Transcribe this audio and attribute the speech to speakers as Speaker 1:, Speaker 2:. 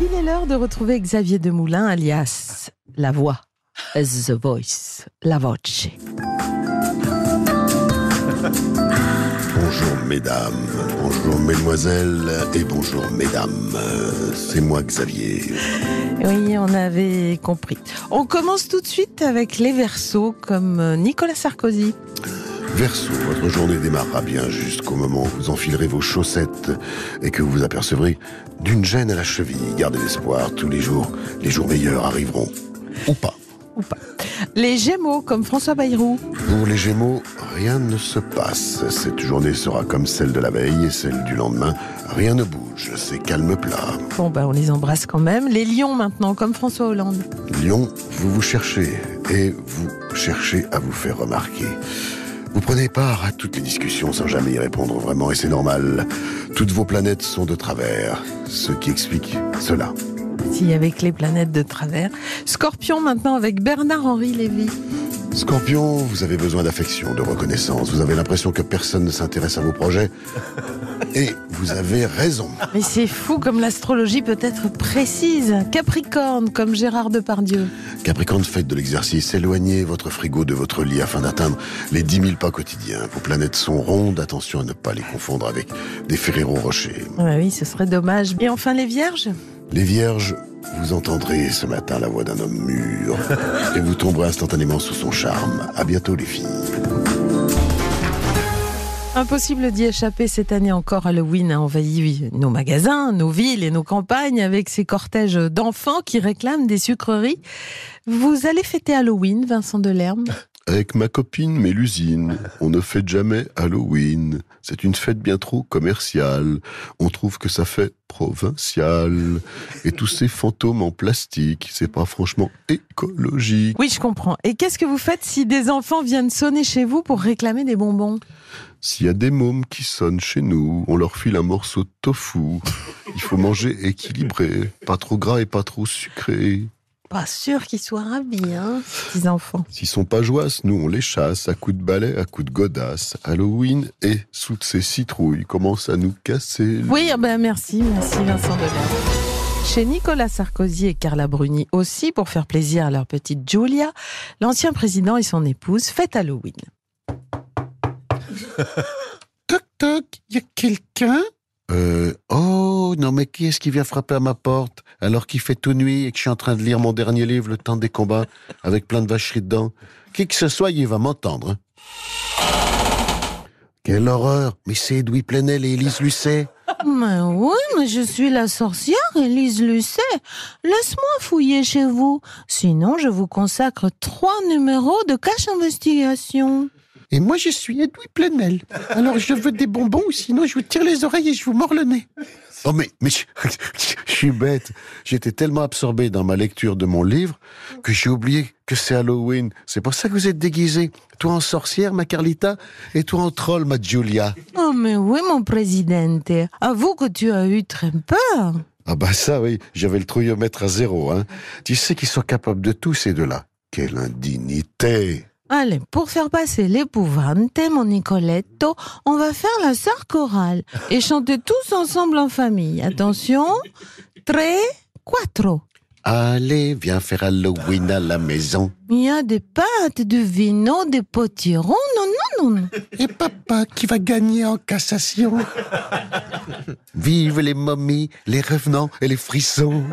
Speaker 1: Il est l'heure de retrouver Xavier Demoulin, alias La Voix, The Voice, La Voce.
Speaker 2: Bonjour mesdames, bonjour mesdemoiselles et bonjour mesdames. C'est moi Xavier.
Speaker 1: Oui, on avait compris. On commence tout de suite avec les versos comme Nicolas Sarkozy.
Speaker 2: Verso, votre journée démarrera bien jusqu'au moment où vous enfilerez vos chaussettes et que vous vous apercevrez d'une gêne à la cheville. Gardez l'espoir, tous les jours, les jours meilleurs arriveront. Ou pas.
Speaker 1: Ou pas. Les Gémeaux comme François Bayrou.
Speaker 2: Pour les Gémeaux, rien ne se passe. Cette journée sera comme celle de la veille et celle du lendemain. Rien ne bouge, c'est calme plat.
Speaker 1: Bon, bah, on les embrasse quand même. Les Lions maintenant comme François Hollande.
Speaker 2: Lion, vous vous cherchez et vous cherchez à vous faire remarquer. Vous prenez part à toutes les discussions sans jamais y répondre vraiment et c'est normal. Toutes vos planètes sont de travers, ce qui explique cela.
Speaker 1: Si, avec les planètes de travers. Scorpion maintenant avec Bernard-Henri Lévy.
Speaker 2: Scorpion, vous avez besoin d'affection, de reconnaissance. Vous avez l'impression que personne ne s'intéresse à vos projets. Et vous avez raison.
Speaker 1: Mais c'est fou comme l'astrologie peut être précise. Capricorne comme Gérard Depardieu.
Speaker 2: Capricorne, faites de l'exercice. Éloignez votre frigo de votre lit afin d'atteindre les 10 000 pas quotidiens. Vos planètes sont rondes. Attention à ne pas les confondre avec des Ferrero Rocher.
Speaker 1: Ouais, oui, ce serait dommage. Et enfin les Vierges?
Speaker 2: Les Vierges, vous entendrez ce matin la voix d'un homme mûr et vous tomberez instantanément sous son charme. À bientôt les filles.
Speaker 1: Impossible d'y échapper cette année encore. Halloween a envahi nos magasins, nos villes et nos campagnes avec ces cortèges d'enfants qui réclament des sucreries. Vous allez fêter Halloween, Vincent Delerme?
Speaker 2: Avec ma copine Mélusine, on ne fête jamais Halloween. C'est une fête bien trop commerciale. On trouve que ça fait provincial. Et tous ces fantômes en plastique, c'est pas franchement écologique.
Speaker 1: Oui, je comprends. Et qu'est-ce que vous faites si des enfants viennent sonner chez vous pour réclamer des bonbons?
Speaker 2: S'il y a des mômes qui sonnent chez nous, on leur file un morceau de tofu. Il faut manger équilibré, pas trop gras et pas trop sucré.
Speaker 1: Pas sûr qu'ils soient ravis, hein, ces petits enfants.
Speaker 2: S'ils sont pas joyeux, nous on les chasse à coups de balai, à coups de godasse. Halloween et sous ces citrouilles commencent à nous casser. le-
Speaker 1: Oui, ah ben merci, merci Vincent Delerme. Chez Nicolas Sarkozy et Carla Bruni aussi, pour faire plaisir à leur petite Julia, l'ancien président et son épouse fêtent Halloween.
Speaker 3: Toc toc, y a quelqu'un?
Speaker 2: Non mais qui est-ce qui vient frapper à ma porte alors qu'il fait tout nuit et que je suis en train de lire mon dernier livre, Le temps des combats, avec plein de vacheries dedans? Qui que ce soit, il va m'entendre. hein. Quelle horreur Mais c'est Edoui Plenel et Élise Lucet
Speaker 1: Mais oui, mais je suis la sorcière Élise Lucet. Laisse-moi fouiller chez vous. Sinon, je vous consacre trois numéros de cache investigation.
Speaker 3: Et moi je suis Edoui Plenel. Alors je veux des bonbons ou sinon je vous tire les oreilles et je vous mords le nez.
Speaker 2: Oh mais, mais je, je suis bête. J'étais tellement absorbé dans ma lecture de mon livre que j'ai oublié que c'est Halloween. C'est pour ça que vous êtes déguisé. Toi en sorcière, ma Carlita, et toi en troll, ma Giulia.
Speaker 1: Oh, mais oui, mon présidente. Avoue que tu as eu très peur.
Speaker 2: Ah bah ça oui, j'avais le trouillomètre à zéro. Hein. Tu sais qu'ils sont capables de tout ces deux-là. Quelle indignité
Speaker 1: Allez, pour faire passer l'épouvante, mon Nicoletto, on va faire la sœur chorale et chanter tous ensemble en famille. Attention, tre, quattro.
Speaker 2: Allez, viens faire Halloween à la maison.
Speaker 1: Il y a des pâtes, du vino, des potirons, non, non, non.
Speaker 3: Et papa qui va gagner en cassation.
Speaker 2: Vive les momies, les revenants et les frissons.